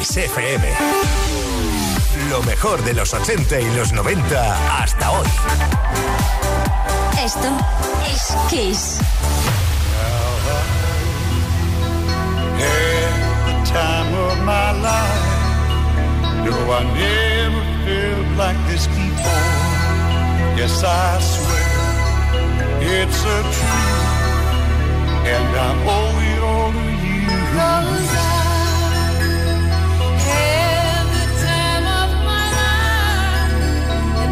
Kiss FM. Lo mejor de los 80 y los 90 hasta hoy. Esto es Kiss. the time of my life. No, I never felt like this before. Yes, I swear it's a truth, and I owe it all to you.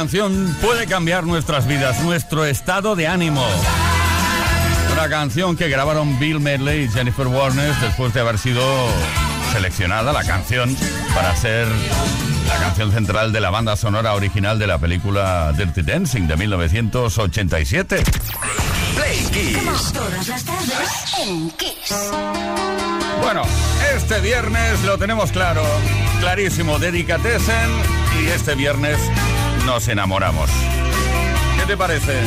Canción puede cambiar nuestras vidas, nuestro estado de ánimo. Una canción que grabaron Bill Medley y Jennifer Warner después de haber sido seleccionada la canción para ser la canción central de la banda sonora original de la película Dirty Dancing de 1987. Play Kiss. Bueno, este viernes lo tenemos claro, clarísimo, Dedicatesen y este viernes nos enamoramos. ¿Qué te parece?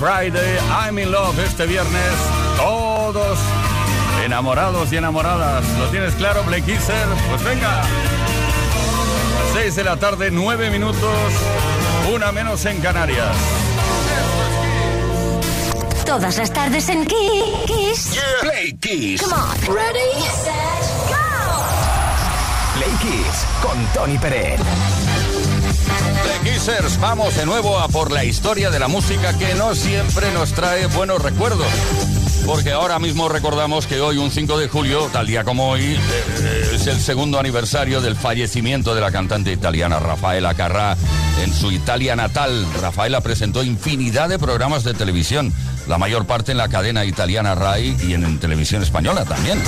I'm in Love este viernes. Todos enamorados y enamoradas. ¿Lo tienes claro, Blake Kisser? Pues venga. 6 de la tarde, 9 minutos, una menos en Canarias. Todas las tardes en Kiss. Play Kiss. Come on. Ready, set, go. Play Kiss con Tony Pérez. Kissers, vamos de nuevo a por la historia de la música que no siempre nos trae buenos recuerdos. Porque ahora mismo recordamos que hoy, un 5 de julio, tal día como hoy, eh, es el segundo aniversario del fallecimiento de la cantante italiana Rafaela Carrà en su Italia natal. Rafaela presentó infinidad de programas de televisión la mayor parte en la cadena italiana RAI y en, televisión española también.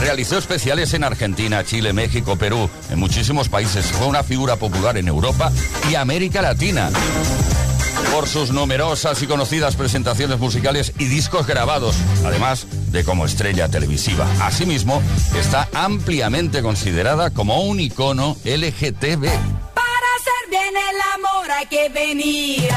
Realizó especiales en Argentina, Chile, México, Perú, en muchísimos países. Fue una figura popular en Europa y América Latina por sus numerosas y conocidas presentaciones musicales y discos grabados, además de como estrella televisiva. Asimismo, está ampliamente considerada como un icono LGTB. Para hacer bien el amor hay que venir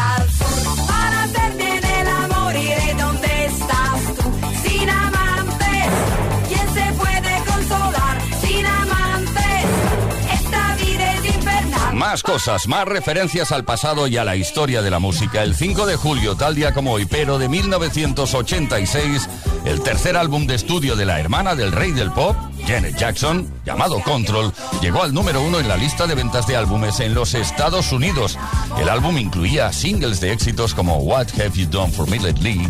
Más cosas, más referencias al pasado y a la historia de la música. El 5 de julio, tal día como hoy, pero de 1986, el tercer álbum de estudio de la hermana del rey del pop, Janet Jackson, llamado Control, llegó al número uno en la lista de ventas de álbumes en los Estados Unidos. El álbum incluía singles de éxitos como What Have You Done for Me Lately,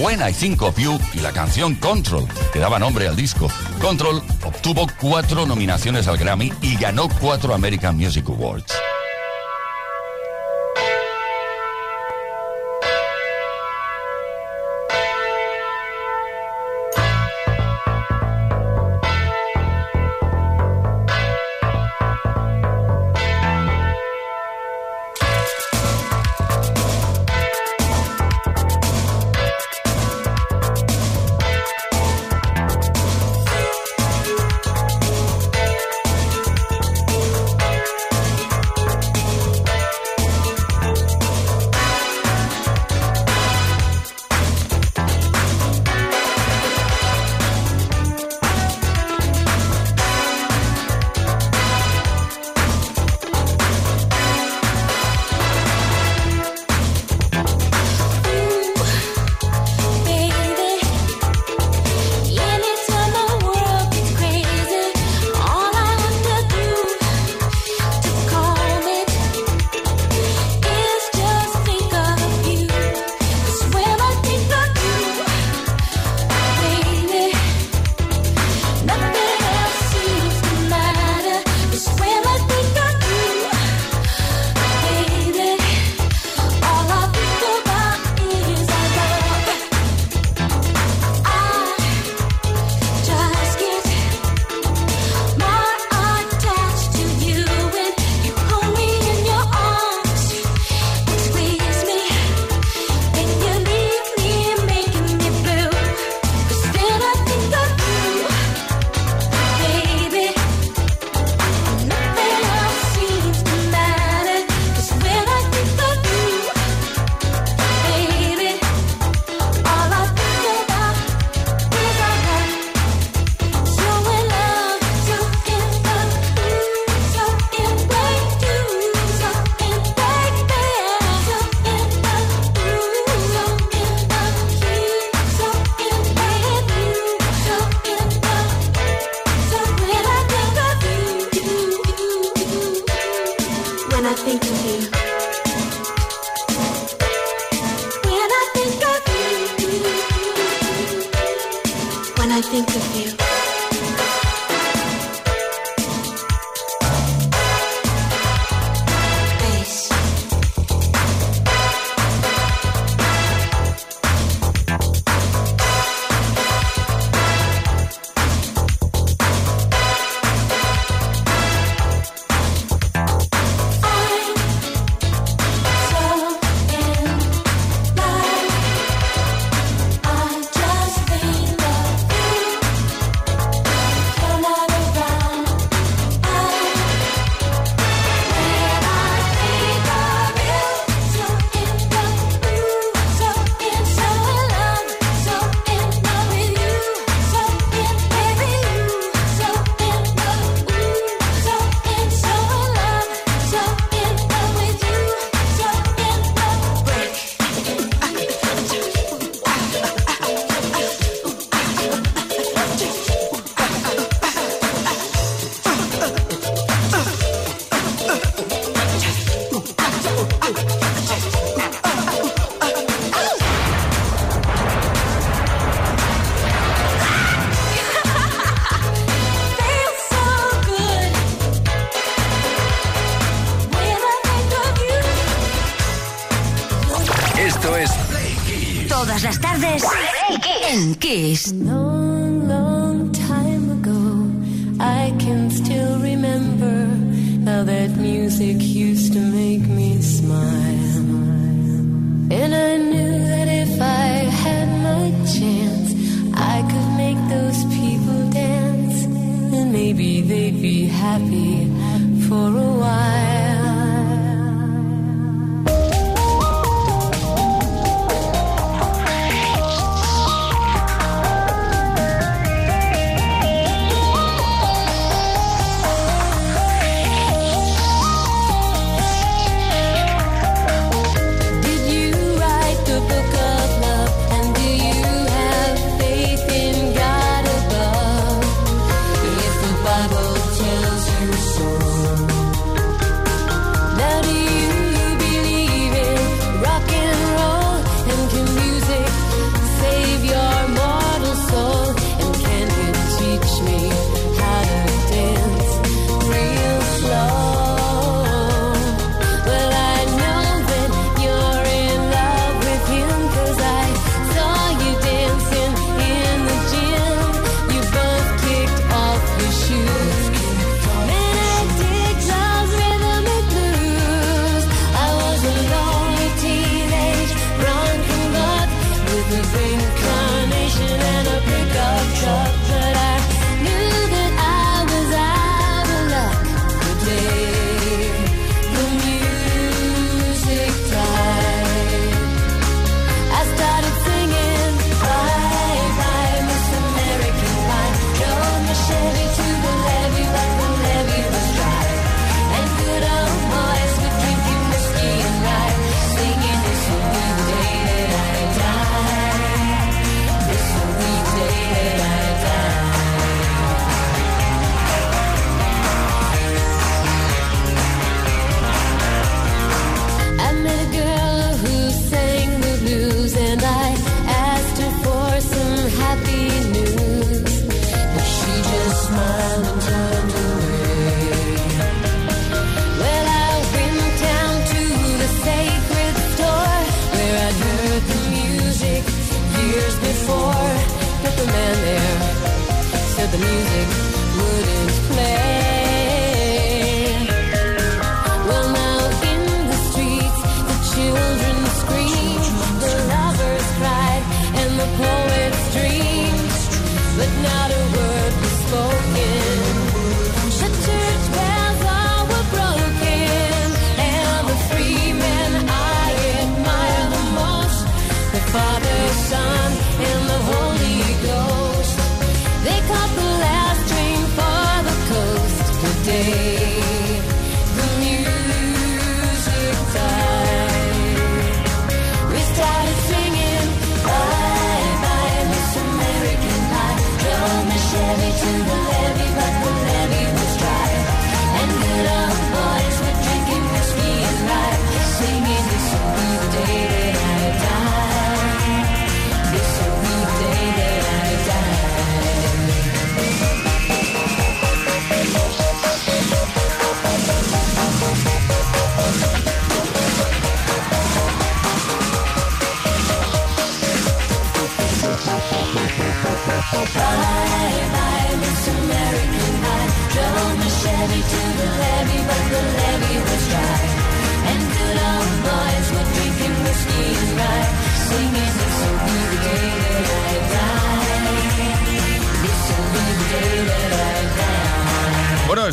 When I Think of You y la canción Control, que daba nombre al disco. Control obtuvo cuatro nominaciones al Grammy y ganó cuatro American Music Awards.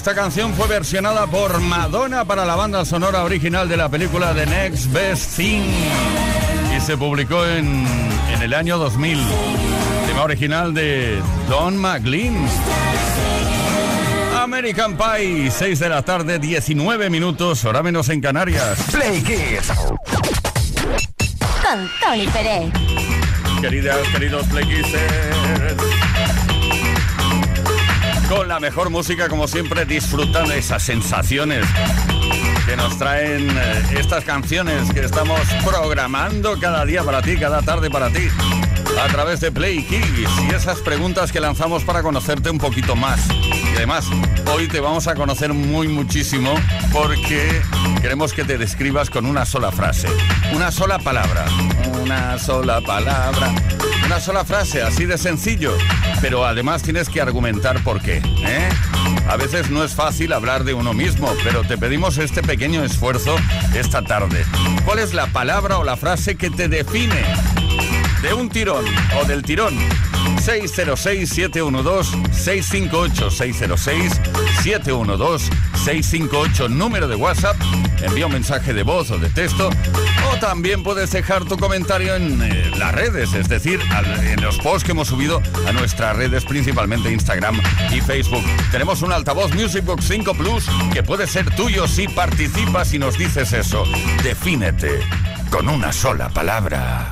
Esta canción fue versionada por Madonna para la banda sonora original de la película The Next Best Thing y se publicó en, en el año 2000. Tema original de Don McLean. American Pie, 6 de la tarde, 19 minutos, hora menos en Canarias. Play Kids. Con Tony Pérez. Queridas, queridos Play Kissers. Con la mejor música, como siempre, disfrutan de esas sensaciones que nos traen eh, estas canciones que estamos programando cada día para ti, cada tarde para ti, a través de Play Kids y esas preguntas que lanzamos para conocerte un poquito más. Y además, hoy te vamos a conocer muy muchísimo porque queremos que te describas con una sola frase, una sola palabra, una sola palabra, una sola frase, así de sencillo, pero además tienes que argumentar por qué. ¿eh? A veces no es fácil hablar de uno mismo, pero te pedimos este pequeño esfuerzo esta tarde. ¿Cuál es la palabra o la frase que te define? De un tirón o del tirón. 606-712-658. 606-712-658. Número de WhatsApp. Envía un mensaje de voz o de texto. O también puedes dejar tu comentario en eh, las redes, es decir, en los posts que hemos subido a nuestras redes, principalmente Instagram y Facebook. Tenemos un altavoz Music Box 5 Plus que puede ser tuyo si participas y nos dices eso. Defínete con una sola palabra.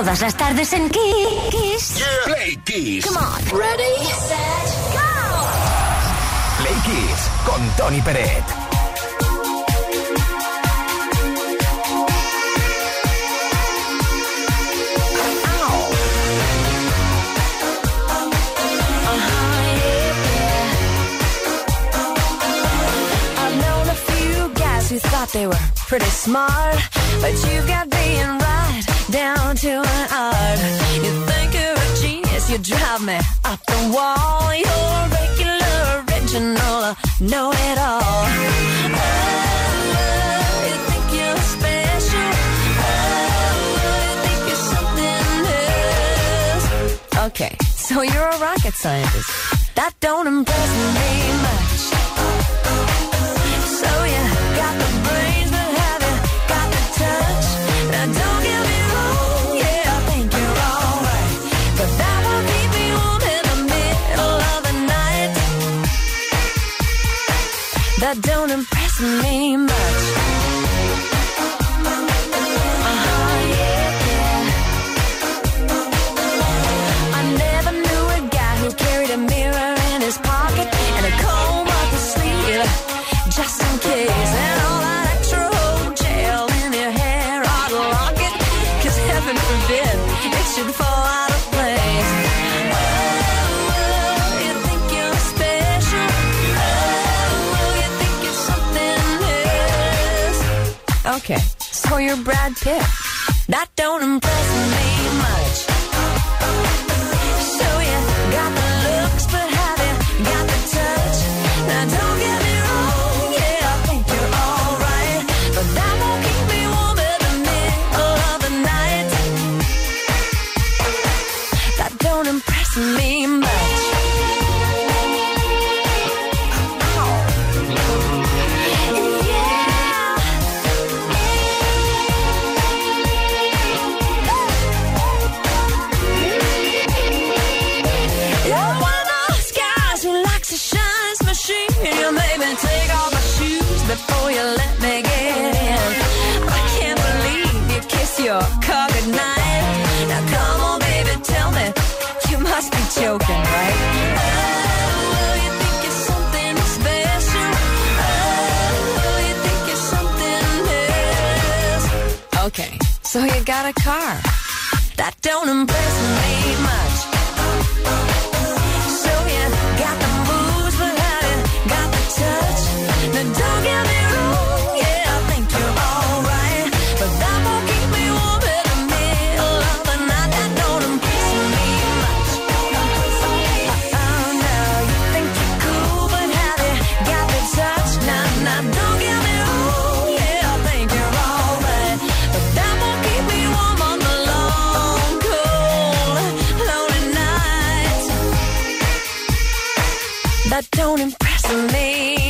Todas las tardes en Kiss. Yeah. Play Kiss. Come on. Ready, set, go. Play Kiss con Tony Peret. They were pretty smart, but you got being right down to an art. You think you're a genius, you drive me up the wall. You're regular, original, know it all. Okay, so you're a rocket scientist. That don't impress me. that don't impress me much. Okay. So you're Brad Pitt. That don't impress me. got a car that don't impress me. don't impress me.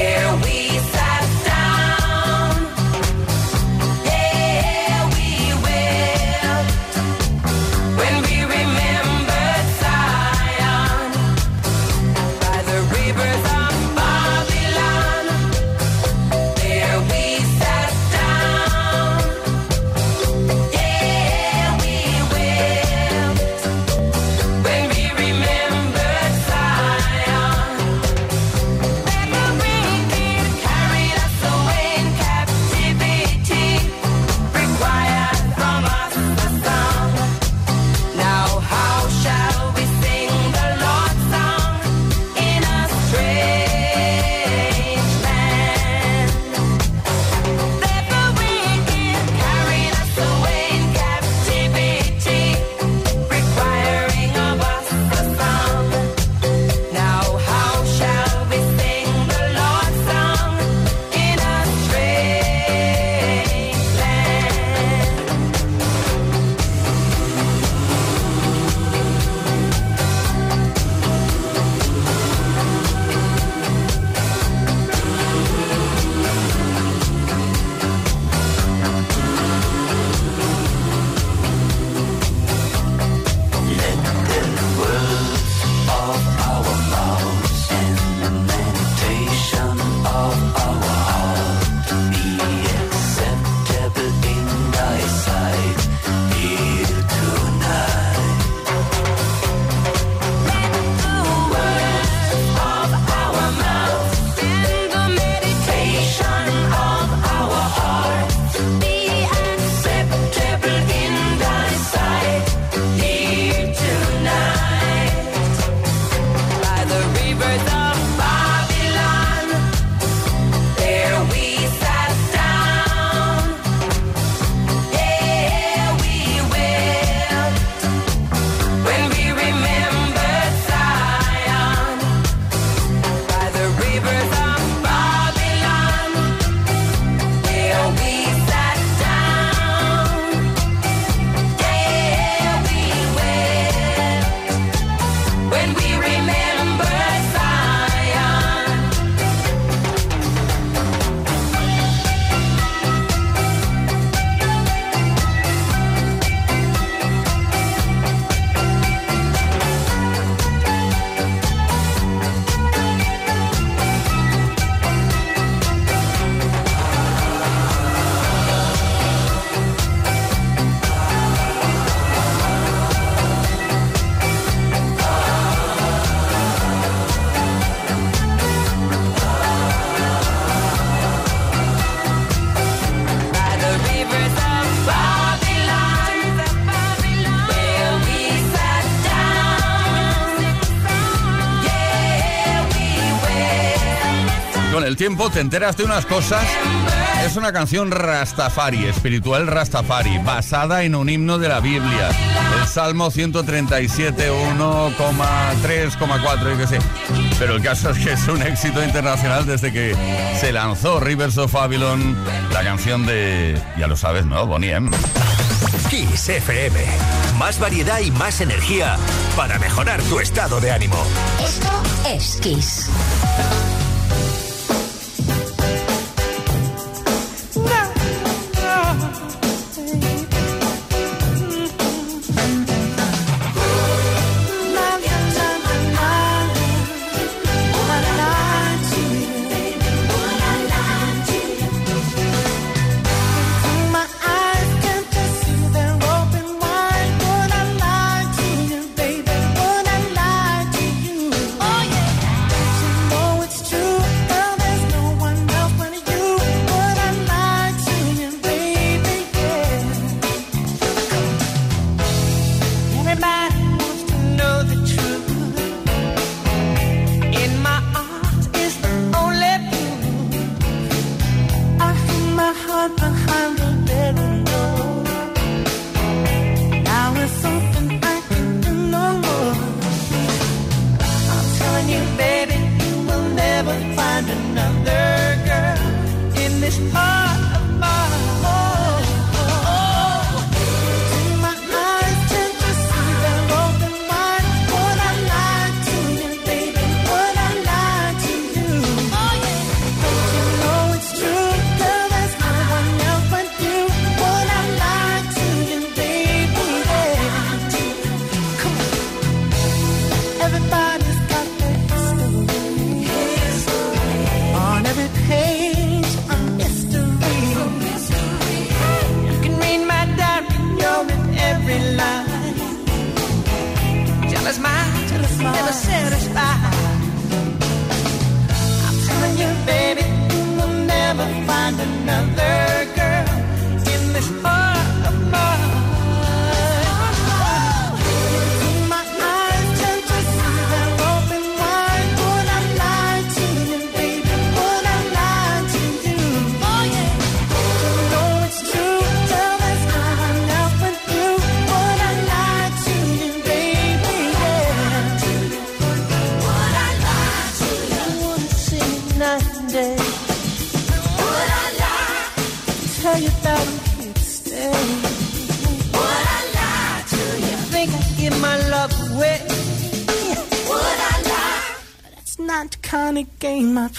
here we tiempo te enteras de unas cosas. Es una canción rastafari, espiritual rastafari, basada en un himno de la Biblia. El Salmo 137, 1,3,4 y qué sé. Pero el caso es que es un éxito internacional desde que se lanzó Rivers of Babylon, la canción de, ya lo sabes, ¿no? Bonnie M. Kiss FM. Más variedad y más energía para mejorar tu estado de ánimo. Esto es Kiss.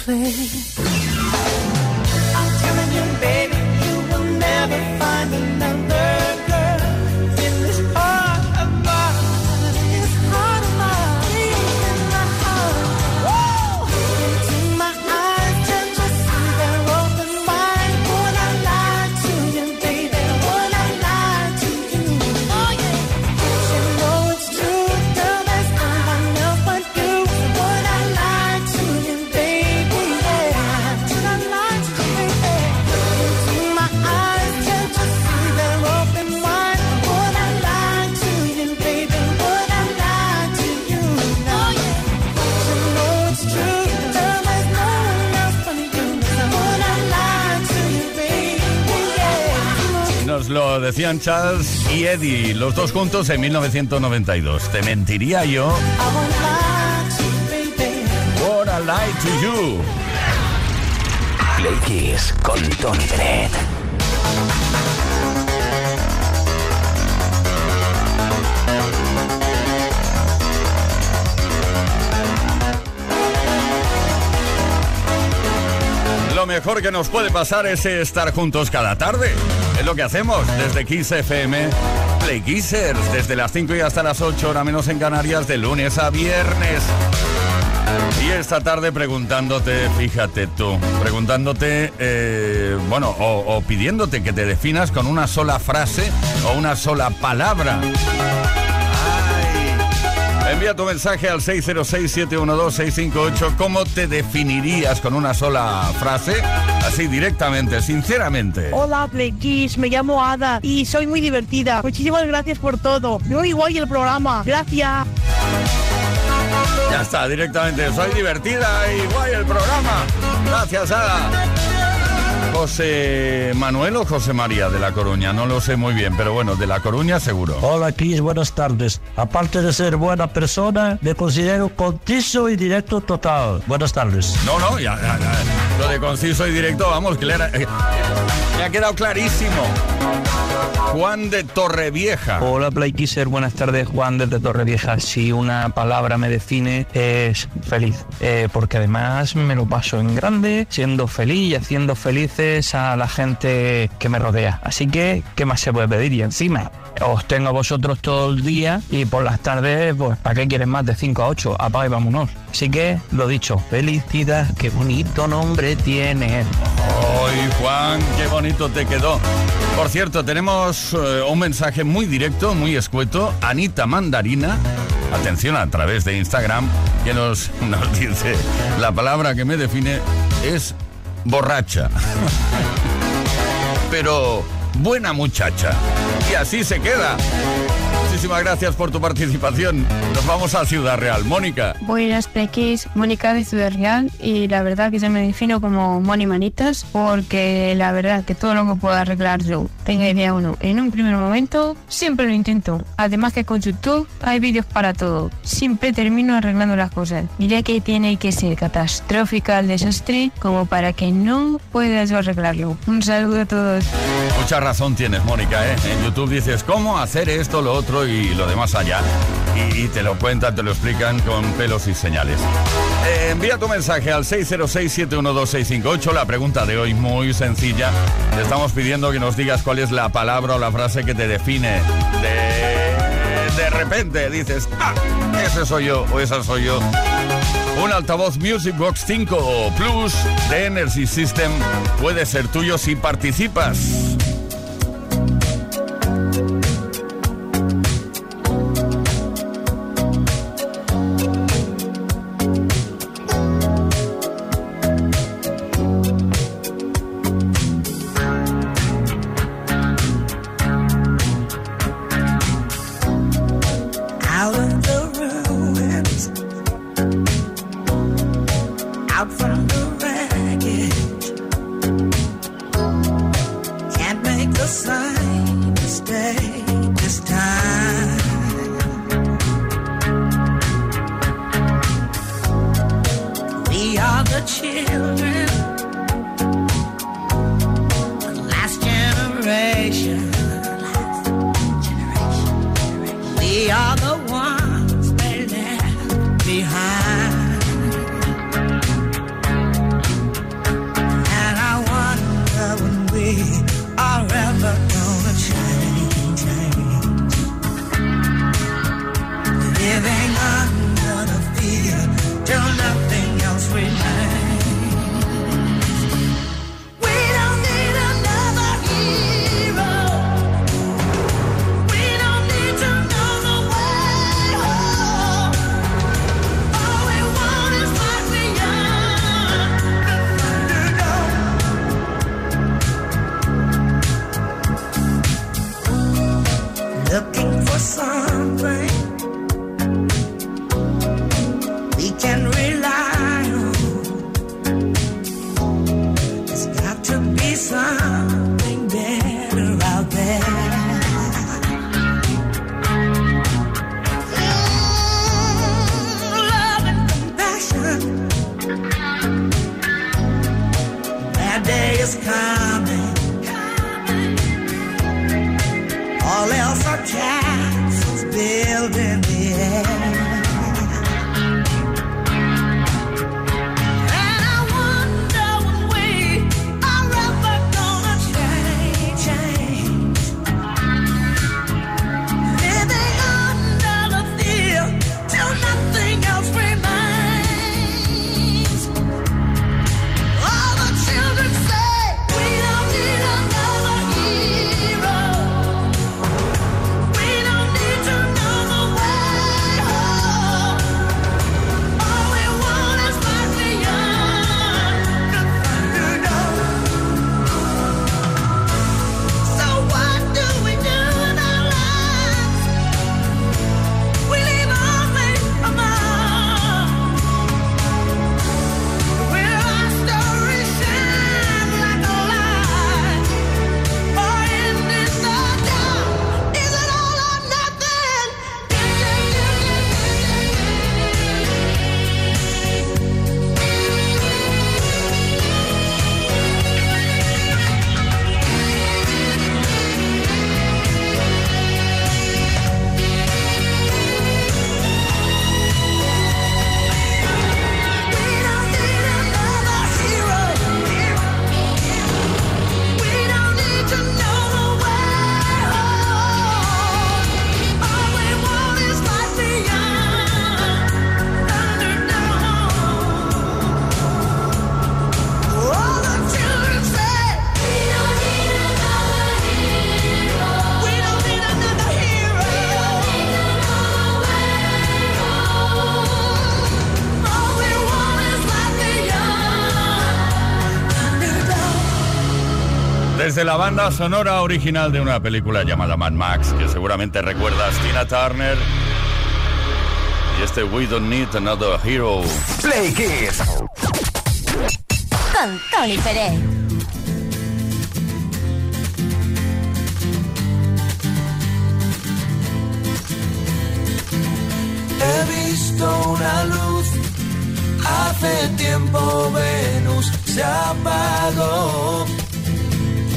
play. decían Charles y Eddie, los dos juntos en 1992. Te mentiría yo. What a lie to you. Play Kiss con Tony Pérez. Lo mejor que nos puede pasar es estar juntos cada tarde. Es lo que hacemos desde Kiss FM. Play Kissers, desde las 5 y hasta las 8, hora menos en Canarias, de lunes a viernes. Y esta tarde preguntándote, fíjate tú, preguntándote, eh, bueno, o, o pidiéndote que te definas con una sola frase o una sola palabra. Envía tu mensaje al 606-712-658. ¿Cómo te definirías con una sola frase así directamente, sinceramente. Hola, Play Kiss, me llamo Ada y soy muy divertida. Muchísimas gracias por todo. Muy guay el programa. Gracias. Ya está, directamente. Soy divertida y guay el programa. Gracias, Ada. José Manuel o José María de La Coruña, no lo sé muy bien, pero bueno, de La Coruña seguro. Hola, Cris, buenas tardes. Aparte de ser buena persona, me considero conciso y directo total. Buenas tardes. No, no, ya, ya. Lo de conciso y directo, vamos, que le, eh, le ha quedado clarísimo. Juan de Torrevieja. Hola Play Kisser, buenas tardes Juan desde Torrevieja. Si una palabra me define es feliz, Eh, porque además me lo paso en grande, siendo feliz y haciendo felices a la gente que me rodea. Así que, ¿qué más se puede pedir? Y encima, os tengo a vosotros todo el día y por las tardes, pues, ¿para qué quieres más de 5 a 8? Apaga y vámonos. Así que, lo dicho, felicidad, qué bonito nombre tienes. Ay, Juan, qué bonito te quedó. Por cierto, tenemos eh, un mensaje muy directo, muy escueto. Anita Mandarina, atención a través de Instagram, que nos, nos dice, la palabra que me define es borracha. Pero buena muchacha. Y así se queda. Muchísimas gracias por tu participación. Nos vamos a Ciudad Real. Mónica. Buenas pequis, Mónica de Ciudad Real y la verdad que se me defino como Moni Manitas porque la verdad que todo lo que puedo arreglar yo, tenga idea o no, en un primer momento siempre lo intento. Además que con YouTube hay vídeos para todo, siempre termino arreglando las cosas. Diré que tiene que ser catastrófica el desastre como para que no pueda yo arreglarlo. Un saludo a todos. Mucha razón tienes, Mónica, ¿eh? En YouTube dices cómo hacer esto, lo otro y lo demás allá. Y, y te lo cuentan, te lo explican con pelos y señales. Eh, envía tu mensaje al 606-712-658. La pregunta de hoy muy sencilla. Te estamos pidiendo que nos digas cuál es la palabra o la frase que te define. De, de repente dices, ah, ese soy yo o esa soy yo. Un altavoz Music Box 5 o Plus de Energy System puede ser tuyo si participas. Desde la banda sonora original de una película llamada Mad Max, que seguramente recuerdas, Tina Turner. Y este We Don't Need Another Hero. Play Kiss. Con Tony Pérez. He visto una luz, hace tiempo Venus se apagó.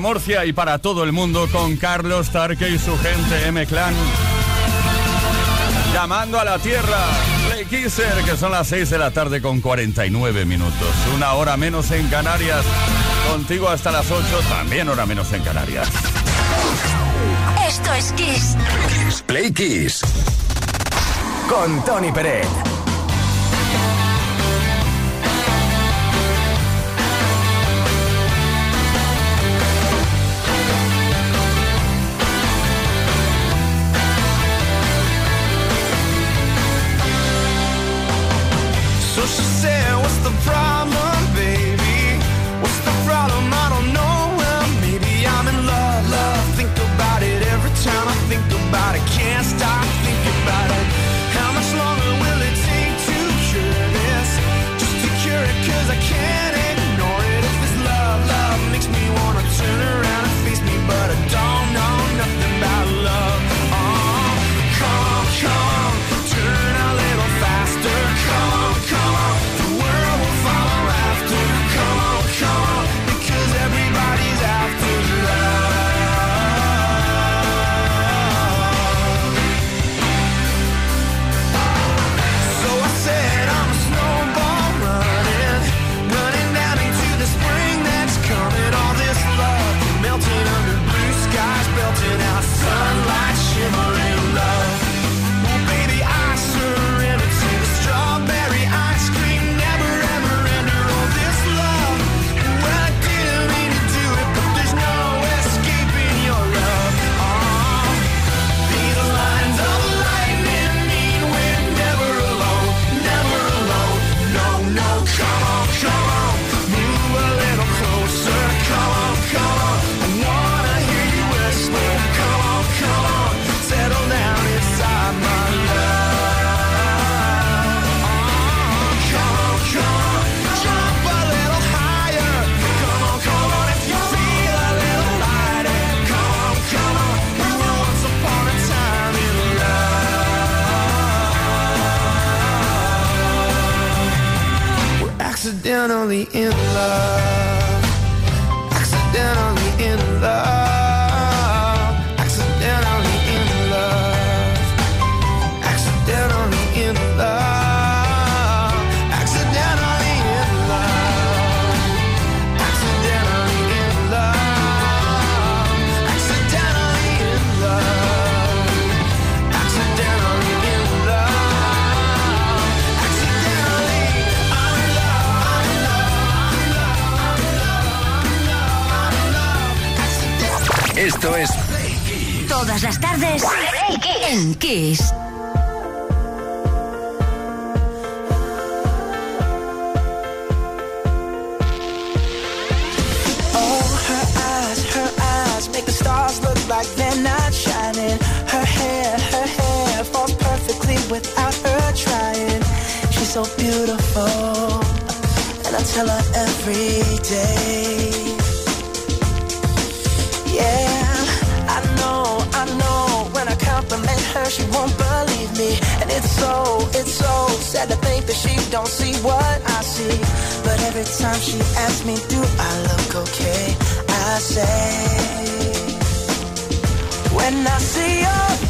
Desde Murcia y para todo el mundo con Carlos Tarque y su gente M-Clan. Llamando a la tierra, Play Kisser, que son las 6 de la tarde con 49 minutos. Una hora menos en Canarias. Contigo hasta las 8, también hora menos en Canarias. Esto es Kiss. Kiss Play Kiss. Con Tony Pérez. Perfectly without her trying. She's so beautiful, and I tell her every day. She won't believe me, and it's so, it's so sad to think that she don't see what I see. But every time she asks me, do I look okay? I say, when I see your